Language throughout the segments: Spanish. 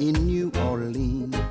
in New Orleans.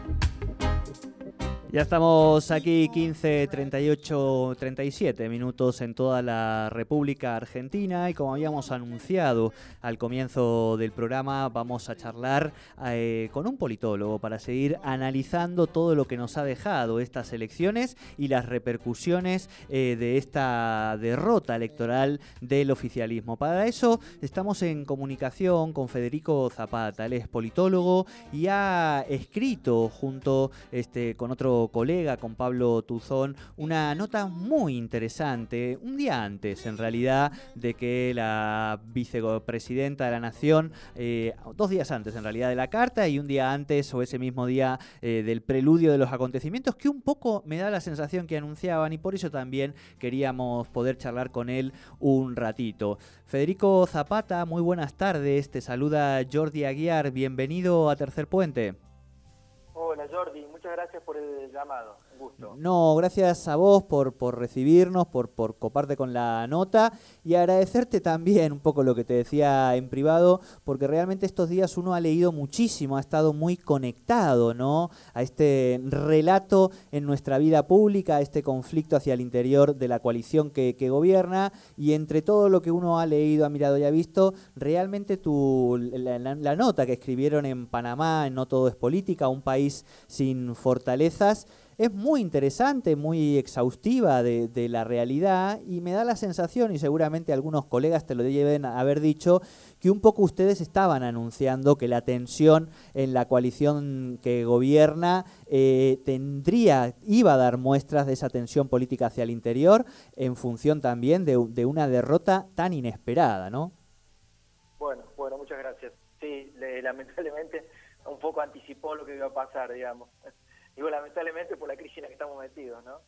Ya estamos aquí 15, 38, 37 minutos en toda la República Argentina y como habíamos anunciado al comienzo del programa vamos a charlar eh, con un politólogo para seguir analizando todo lo que nos ha dejado estas elecciones y las repercusiones eh, de esta derrota electoral del oficialismo. Para eso estamos en comunicación con Federico Zapata, él es politólogo y ha escrito junto este, con otro colega, con Pablo Tuzón, una nota muy interesante, un día antes en realidad de que la vicepresidenta de la Nación, eh, dos días antes en realidad de la carta y un día antes o ese mismo día eh, del preludio de los acontecimientos que un poco me da la sensación que anunciaban y por eso también queríamos poder charlar con él un ratito. Federico Zapata, muy buenas tardes, te saluda Jordi Aguiar, bienvenido a Tercer Puente. Jordi, muchas gracias por el llamado, gusto. No, gracias a vos por, por recibirnos, por, por coparte con la nota y agradecerte también un poco lo que te decía en privado, porque realmente estos días uno ha leído muchísimo, ha estado muy conectado ¿no? a este relato en nuestra vida pública, a este conflicto hacia el interior de la coalición que, que gobierna y entre todo lo que uno ha leído, ha mirado y ha visto, realmente tu, la, la, la nota que escribieron en Panamá, en No Todo es Política, un país sin fortalezas, es muy interesante, muy exhaustiva de, de, la realidad y me da la sensación, y seguramente algunos colegas te lo deben haber dicho, que un poco ustedes estaban anunciando que la tensión en la coalición que gobierna eh, tendría, iba a dar muestras de esa tensión política hacia el interior en función también de, una derrota tan inesperada, ¿no? Bueno, bueno, muchas gracias. Sí, le, lamentablemente un poco anticipó lo que iba a pasar, digamos. Digo, lamentablemente por la crisis en la que estamos metidos, ¿no?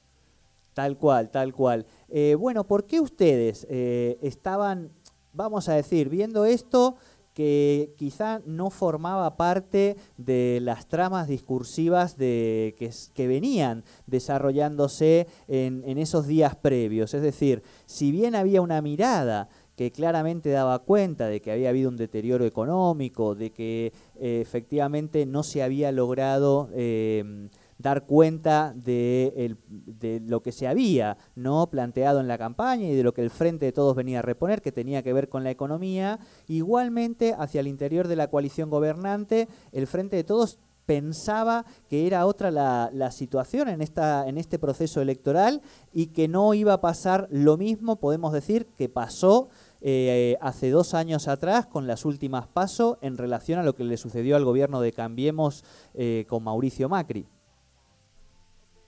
Tal cual, tal cual. Eh, bueno, ¿por qué ustedes eh, estaban, vamos a decir, viendo esto que quizá no formaba parte de las tramas discursivas de, que, que venían desarrollándose en, en esos días previos? Es decir, si bien había una mirada que claramente daba cuenta de que había habido un deterioro económico, de que eh, efectivamente no se había logrado eh, dar cuenta de, de, lo que se había no planteado en la campaña y de lo que el Frente de Todos venía a reponer, que tenía que ver con la economía. Igualmente, hacia el interior de la coalición gobernante, el Frente de Todos pensaba que era otra la, la, situación en, esta, en este proceso electoral y que no iba a pasar lo mismo, podemos decir, que pasó eh, hace dos años atrás con las últimas pasos en relación a lo que le sucedió al gobierno de Cambiemos eh, con Mauricio Macri.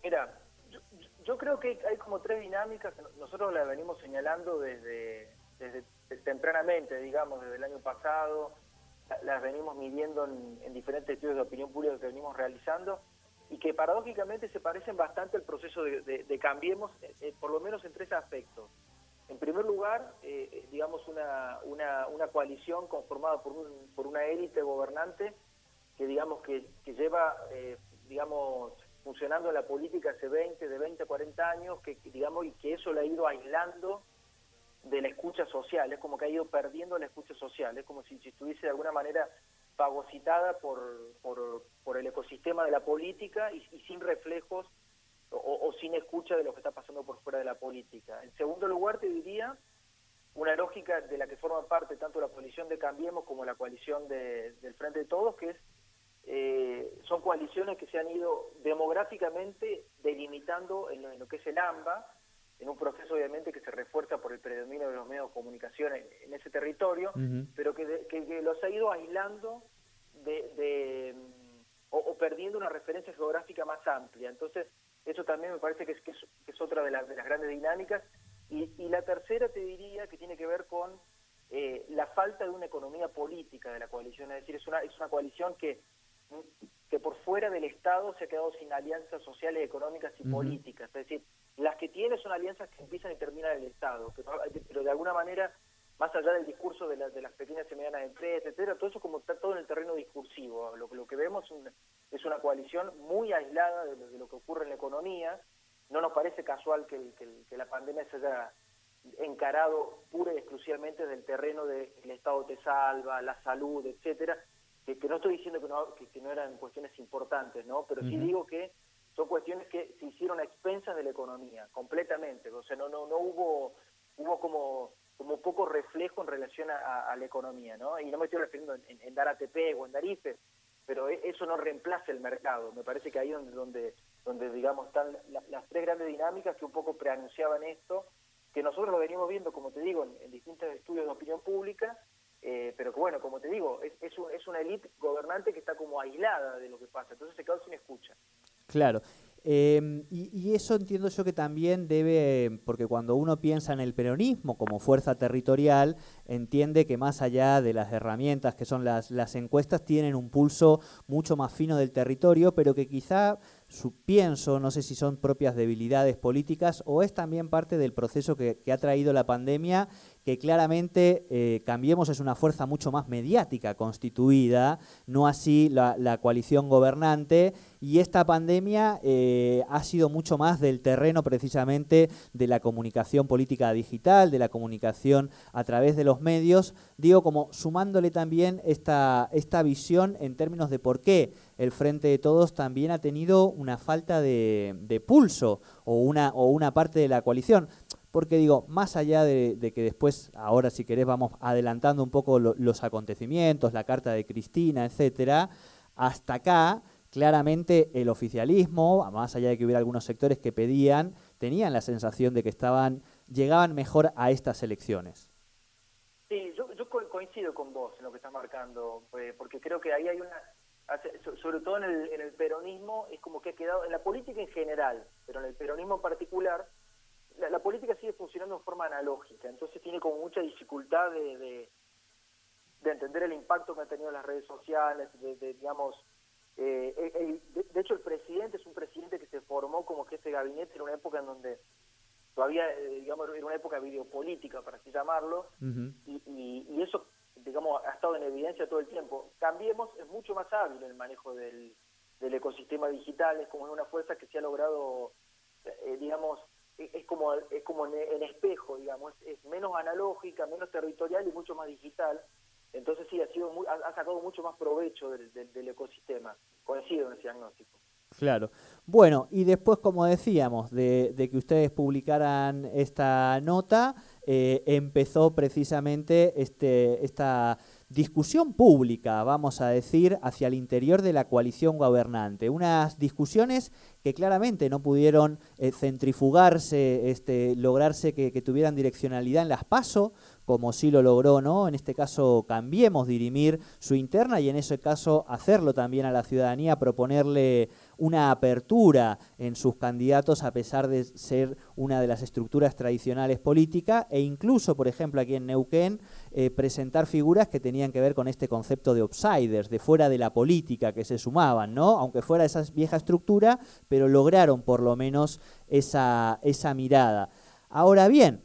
Mira, yo, yo, creo que hay como tres dinámicas, nosotros las venimos señalando desde, desde tempranamente, digamos, desde el año pasado, las venimos midiendo en, en, diferentes estudios de opinión pública que venimos realizando y que paradójicamente se parecen bastante al proceso de, de, de Cambiemos, eh, por lo menos en tres aspectos. En primer lugar, eh, digamos, una, una, una, coalición conformada por, un, por una élite gobernante que, digamos, que, que lleva, eh, digamos, funcionando en la política hace 20, de 20 a 40 años, que, digamos, y que eso le ha ido aislando de la escucha social, es como que ha ido perdiendo la escucha social, es como si, si estuviese de alguna manera fagocitada por, por, por el ecosistema de la política y, y sin reflejos o, o, sin escucha de lo que está pasando por fuera de la política. En segundo lugar, te diría una lógica de la que forma parte tanto la coalición de Cambiemos como la coalición de, del Frente de Todos, que es eh, son coaliciones que se han ido demográficamente delimitando en lo, en lo, que es el AMBA, en un proceso obviamente que se refuerza por el predominio de los medios de comunicación en, en ese territorio, uh -huh. pero que, de, que, que, los ha ido aislando de, de o, o, perdiendo una referencia geográfica más amplia. Entonces, eso también me parece que es, que es, que es otra de, la, de, las grandes dinámicas. Y, y, la tercera te diría que tiene que ver con eh, la falta de una economía política de la coalición. Es decir, es una, es una coalición que, que por fuera del Estado se ha quedado sin alianzas sociales, económicas y uh -huh. políticas. Es decir, las que tiene son alianzas que empiezan y terminan en el Estado. Pero, pero de alguna manera, más allá del discurso de, la, de, las pequeñas y medianas empresas, etcétera, todo eso como está todo en el terreno discursivo. Lo, lo que vemos es una, es una coalición muy aislada de lo, de lo, que ocurre en la economía. No nos parece casual que, que, que la pandemia se haya encarado pura y exclusivamente del terreno del de Estado te salva, la salud, etcétera, que, no estoy diciendo que no, que, no eran cuestiones importantes, ¿no? Pero sí digo que son cuestiones que se hicieron a expensas de la economía, completamente. O sea, no, no, no hubo, hubo como, como poco reflejo en relación a, la economía, ¿no? Y no me estoy refiriendo en, dar ATP o en dar IFE, pero e, eso no reemplaza el mercado. Me parece que ahí donde, donde, donde digamos, están las tres grandes dinámicas que un poco preanunciaban esto, que nosotros lo venimos viendo, como te digo, en, distintos estudios de opinión pública, eh, pero que bueno, como te digo, es, es, es una élite gobernante que está como aislada de lo que pasa, entonces se quedó sin escucha. Claro. Em, y, eso entiendo yo que también debe, porque cuando uno piensa en el peronismo como fuerza territorial, entiende que más allá de las herramientas que son las, encuestas, tienen un pulso mucho más fino del territorio, pero que quizá su pienso, no sé si son propias debilidades políticas o es también parte del proceso que ha traído la pandemia que claramente eh, Cambiemos es una fuerza mucho más mediática constituida, no así la, coalición gobernante, y esta pandemia eh, ha sido mucho más del terreno precisamente de la comunicación política digital, de la comunicación a través de los medios, digo como sumándole también esta, esta visión en términos de por qué el Frente de Todos también ha tenido una falta de, de pulso o una, o una parte de la coalición porque digo, más allá de, que después, ahora si querés, vamos adelantando un poco los acontecimientos, la carta de Cristina, etcétera, hasta acá, claramente el oficialismo, más allá de que hubiera algunos sectores que pedían, tenían la sensación de que estaban, llegaban mejor a estas elecciones. Sí, yo, coincido con vos en lo que estás marcando, eh, porque creo que ahí hay una, sobre todo en el, en el peronismo, es como que ha quedado, en la política en general, pero en el peronismo en particular, la, política sigue funcionando en forma analógica, entonces tiene como mucha dificultad de, de, entender el impacto que han tenido las redes sociales, de, digamos, eh, de, hecho el presidente es un presidente que se formó como jefe de gabinete en una época en donde todavía, eh, digamos, era una época videopolítica, para así llamarlo, y, y, eso, digamos, ha estado en evidencia todo el tiempo. Cambiemos, es mucho más hábil el manejo del, del ecosistema digital, es como una fuerza que se ha logrado, eh, digamos, es como es como en, espejo, digamos, es, menos analógica, menos territorial y mucho más digital. Entonces sí, ha, sido ha, sacado mucho más provecho del, del, ecosistema. Coincido en ese diagnóstico. Claro. Bueno, y después, como decíamos, de, de que ustedes publicaran esta nota, eh, empezó precisamente este, esta discusión pública, vamos a decir, hacia el interior de la coalición gobernante. Unas discusiones que claramente no pudieron eh, centrifugarse, este, lograrse que, tuvieran direccionalidad en las PASO, como sí lo logró, ¿no? En este caso, cambiemos dirimir su interna y en ese caso hacerlo también a la ciudadanía, proponerle una apertura en sus candidatos a pesar de ser una de las estructuras tradicionales políticas e incluso, por ejemplo, aquí en Neuquén, eh, presentar figuras que tenían que ver con este concepto de outsiders, de fuera de la política que se sumaban, ¿no? Aunque fuera esa vieja estructura, pero lograron por lo menos esa, esa mirada. Ahora bien,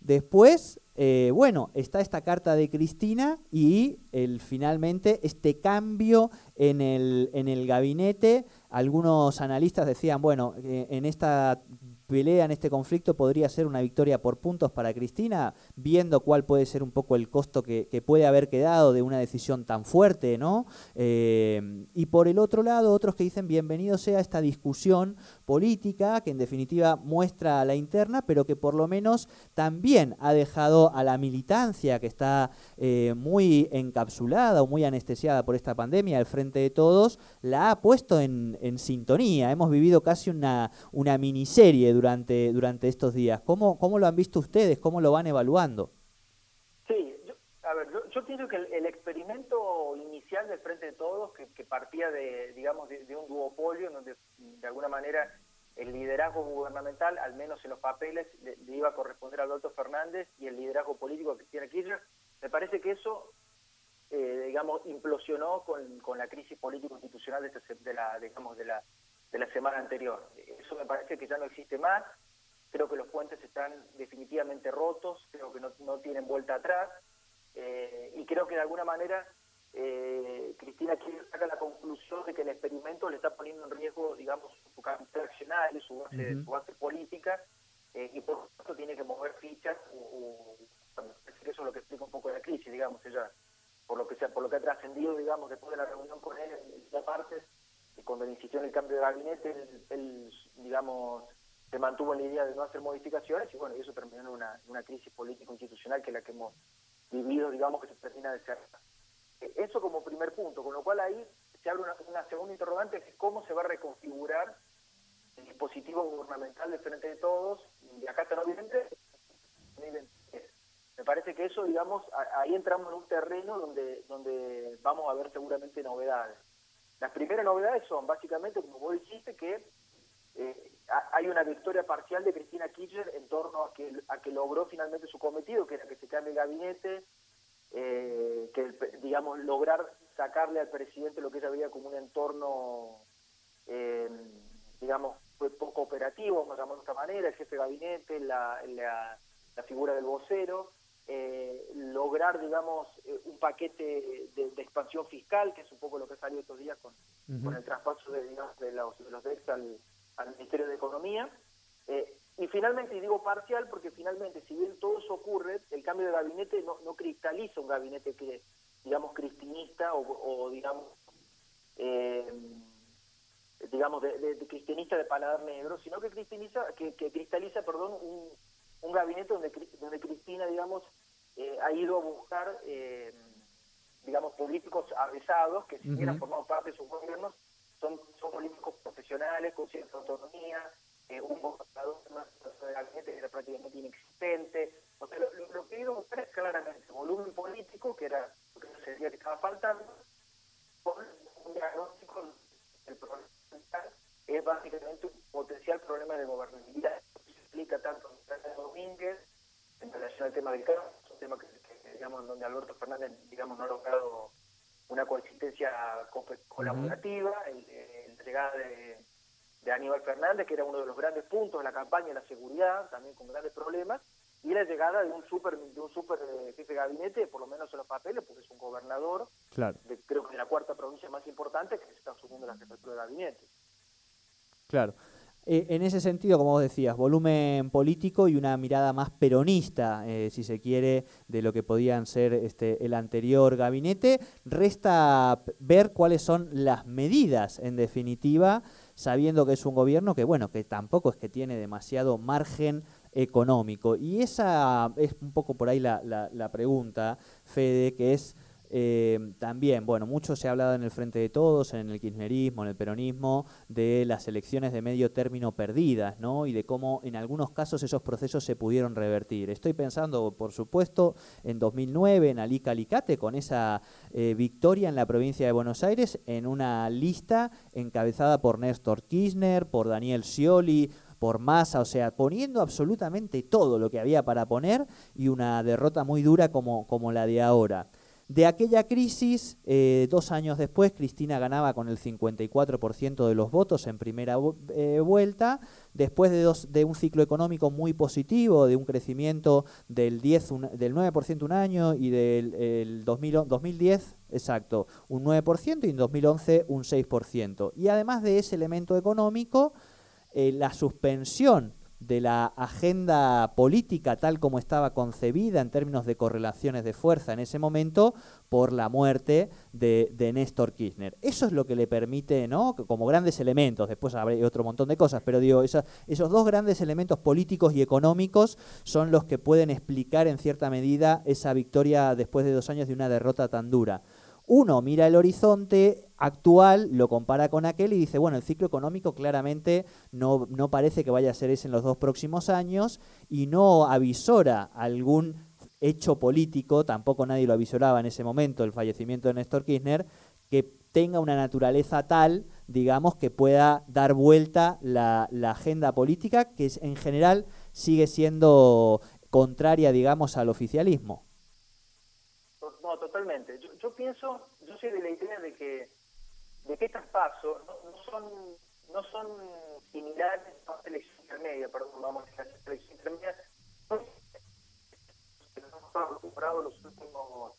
después eh, bueno, está esta carta de Cristina y el, finalmente este cambio en el, en el gabinete. Algunos analistas decían, bueno, eh, en esta pelea en este conflicto podría ser una victoria por puntos para Cristina, viendo cuál puede ser un poco el costo que, puede haber quedado de una decisión tan fuerte, ¿no? Eh, y por el otro lado, otros que dicen bienvenido sea esta discusión política, que en definitiva muestra a la interna, pero que por lo menos también ha dejado a la militancia que está eh, muy encapsulada o muy anestesiada por esta pandemia al frente de todos, la ha puesto en, en sintonía. Hemos vivido casi una, una miniserie durante, durante estos días. ¿Cómo, ¿Cómo lo han visto ustedes? ¿Cómo lo van evaluando? Sí, yo, a ver, yo, pienso que el, experimento inicial del Frente de Todos, que, partía de, digamos, de, un duopolio, en donde de alguna manera el liderazgo gubernamental, al menos en los papeles, le, iba a corresponder a Alberto Fernández y el liderazgo político a Cristina Kirchner, me parece que eso, eh, digamos, implosionó con, con la crisis político-institucional de, este, de, la, digamos, de la de la semana anterior. Eso me parece que ya no existe más, creo que los puentes están definitivamente rotos, creo que no, no tienen vuelta atrás, eh, y creo que de alguna manera eh, Cristina quiere sacar la conclusión de que el experimento le está poniendo en riesgo, digamos, su capital accional y su base, su base política, eh, y por lo tanto tiene que mover fichas, o, eso es lo que explica un poco la crisis, digamos, ella por lo que sea, por lo que ha trascendido, digamos, después de la reunión con él en esta parte, y cuando él en el gabinete, él, digamos, se mantuvo en la idea de no hacer modificaciones y bueno, y eso terminó en una, una crisis político-institucional que es la que hemos vivido, digamos, que se termina de cerrar. Eso como primer punto, con lo cual ahí se abre una, segunda interrogante, que es cómo se va a reconfigurar el dispositivo gubernamental de frente de todos, de acá hasta noviembre, me parece que eso, digamos, ahí entramos en un terreno donde, donde vamos a ver seguramente novedades. Las primeras novedades son, básicamente, como vos dijiste, que eh, hay una victoria parcial de Cristina Kirchner en torno a que, a que logró finalmente su cometido, que era que se cambie el gabinete, eh, que, digamos, lograr sacarle al presidente lo que ella veía como un entorno, eh, digamos, poco operativo, digamos de esta manera, el jefe de gabinete, la, la, figura del vocero, eh, lograr, digamos, un paquete de, expansión fiscal, que es un poco lo que ha salido estos días con, con el traspaso de, digamos, de los, de los al, al Ministerio de Economía. Y finalmente, y digo parcial, porque finalmente, si bien todo eso ocurre, el cambio de gabinete no, no cristaliza un gabinete que, digamos, cristinista o, digamos, eh, digamos, de, cristianista de paladar negro, sino que cristaliza, que, cristaliza perdón, un, un, gabinete donde, donde Cristina, digamos, eh, ha ido a buscar, eh, digamos, políticos avesados que si bien han formado parte de sus gobiernos, son, son políticos profesionales, con cierta autonomía, eh, un gobernador de gabinete que era prácticamente inexistente. O sea, lo, lo que he ido a buscar es claramente volumen político, que era lo que se decía que estaba faltando, con un diagnóstico del problema es básicamente un potencial problema de gobernabilidad. Se explica tanto en Domínguez en relación al tema del caso, un tema que, digamos, donde Alberto Fernández digamos, no ha logrado una coexistencia colaborativa, la llegada de de Aníbal Fernández, que era uno de los grandes puntos de la campaña, la seguridad, también con grandes problemas, y la llegada de un super de un super eh, jefe de gabinete, por lo menos en los papeles, porque es un gobernador, claro. de, creo que de la cuarta provincia más importante, que se está asumiendo la jefatura de gabinete. Claro. Eh, en ese sentido, como vos decías, volumen político y una mirada más peronista, eh, si se quiere, de lo que podían ser este, el anterior gabinete. Resta ver cuáles son las medidas, en definitiva, sabiendo que es un gobierno que, bueno, que tampoco es que tiene demasiado margen económico. Y esa es un poco por ahí la, la, pregunta, Fede, que es eh, también, bueno, mucho se ha hablado en el Frente de Todos, en el kirchnerismo, en el peronismo, de las elecciones de medio término perdidas, ¿no? Y de cómo en algunos casos esos procesos se pudieron revertir. Estoy pensando, por supuesto, en 2009, en Alica Alicate, con esa eh, victoria en la provincia de Buenos Aires, en una lista encabezada por Néstor Kirchner, por Daniel Scioli, por Massa, o sea, poniendo absolutamente todo lo que había para poner y una derrota muy dura como, como la de ahora. De aquella crisis, eh, dos años después, Cristina ganaba con el 54% de los votos en primera eh, vuelta, después de, dos, de un ciclo económico muy positivo, de un crecimiento del, 10, del 9% un año y del el 2010, exacto, un 9% y en 2011 un 6%. Y además de ese elemento económico, eh, la suspensión de la agenda política tal como estaba concebida en términos de correlaciones de fuerza en ese momento por la muerte de, de Néstor Kirchner. Eso es lo que le permite, ¿no? Como grandes elementos, después habrá otro montón de cosas, pero digo, esos dos grandes elementos políticos y económicos son los que pueden explicar en cierta medida esa victoria después de dos años de una derrota tan dura. Uno mira el horizonte actual, lo compara con aquel y dice, bueno, el ciclo económico claramente no, no parece que vaya a ser ese en los dos próximos años y no avisora algún hecho político, tampoco nadie lo avisoraba en ese momento, el fallecimiento de Néstor Kirchner, que tenga una naturaleza tal, digamos, que pueda dar vuelta la, la agenda política, que en general sigue siendo contraria, digamos, al oficialismo. No, totalmente. Yo, pienso, yo soy de la idea de que de que estos pasos no, son no son similares a la selección intermedia, perdón, vamos a decir, la selección intermedia que nos hemos acostumbrado los últimos,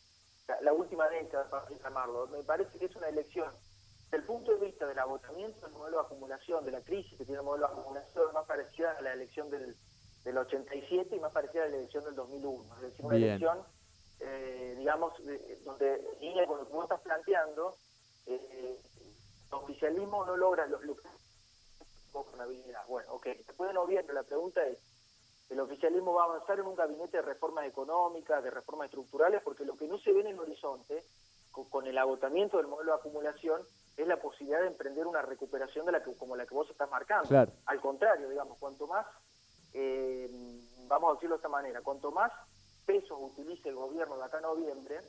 la, última década, para llamarlo. Me parece que es una elección, desde el punto de vista del agotamiento del modelo de acumulación, de la crisis que tiene el modelo de acumulación, más parecida a la elección del, del 87 y más parecida a la elección del 2001. Es decir, una elección eh, digamos, donde línea con lo que vos estás planteando, el oficialismo no logra lo, lo habilidad. Bueno, ok, después de noviembre la pregunta es, ¿el oficialismo va a avanzar en un gabinete de reformas económicas, de reformas estructurales? Porque lo que no se ve en el horizonte, con, el agotamiento del modelo de acumulación, es la posibilidad de emprender una recuperación de la que, como la que vos estás marcando. Al contrario, digamos, cuanto más, eh, vamos a decirlo de esta manera, cuanto más pesos utilice el gobierno de acá a noviembre,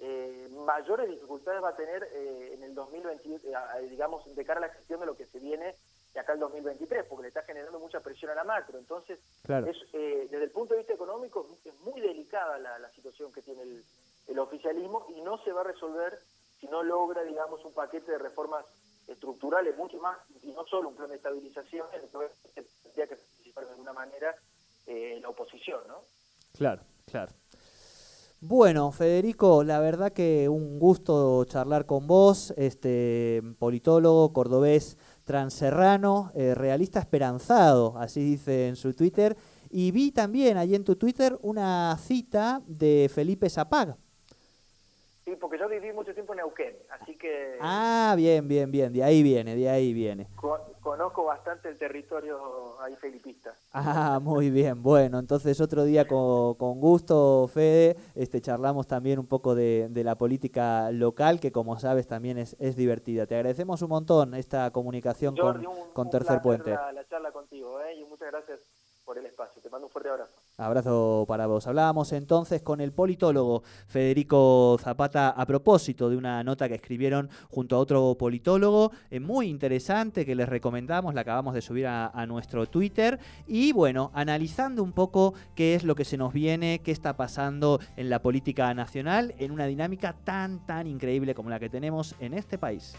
eh, mayores dificultades va a tener eh, en el 2020, digamos, de cara a la gestión de lo que se viene de acá al 2023, porque le está generando mucha presión a la macro. Entonces, desde el punto de vista económico, es muy delicada la, situación que tiene el, el, oficialismo y no se va a resolver si no logra, digamos, un paquete de reformas estructurales mucho más, y no solo un plan de estabilización, entonces tendría que participar de alguna manera eh, la oposición, ¿no? Claro, Bueno, Federico, la verdad que un gusto charlar con vos, este politólogo cordobés transerrano, eh, realista esperanzado, así dice en su Twitter. Y vi también allí en tu Twitter una cita de Felipe Zapag, Sí, porque yo viví mucho tiempo en Neuquén, que... Ah, bien, bien, bien, de ahí viene, de ahí viene. conozco bastante el territorio ahí felipista. Ah, muy bien, bueno, entonces otro día con, gusto, Fede, este, charlamos también un poco de, la política local, que como sabes también es, es divertida. Te agradecemos un montón esta comunicación con, con Tercer Puente. La, la charla contigo, ¿eh? y muchas gracias por el espacio. Te mando un fuerte abrazo. Abrazo para vos. Hablábamos entonces con el politólogo Federico Zapata a propósito de una nota que escribieron junto a otro politólogo, eh, muy interesante que les recomendamos, la acabamos de subir a, a, nuestro Twitter. Y bueno, analizando un poco qué es lo que se nos viene, qué está pasando en la política nacional en una dinámica tan, tan increíble como la que tenemos en este país.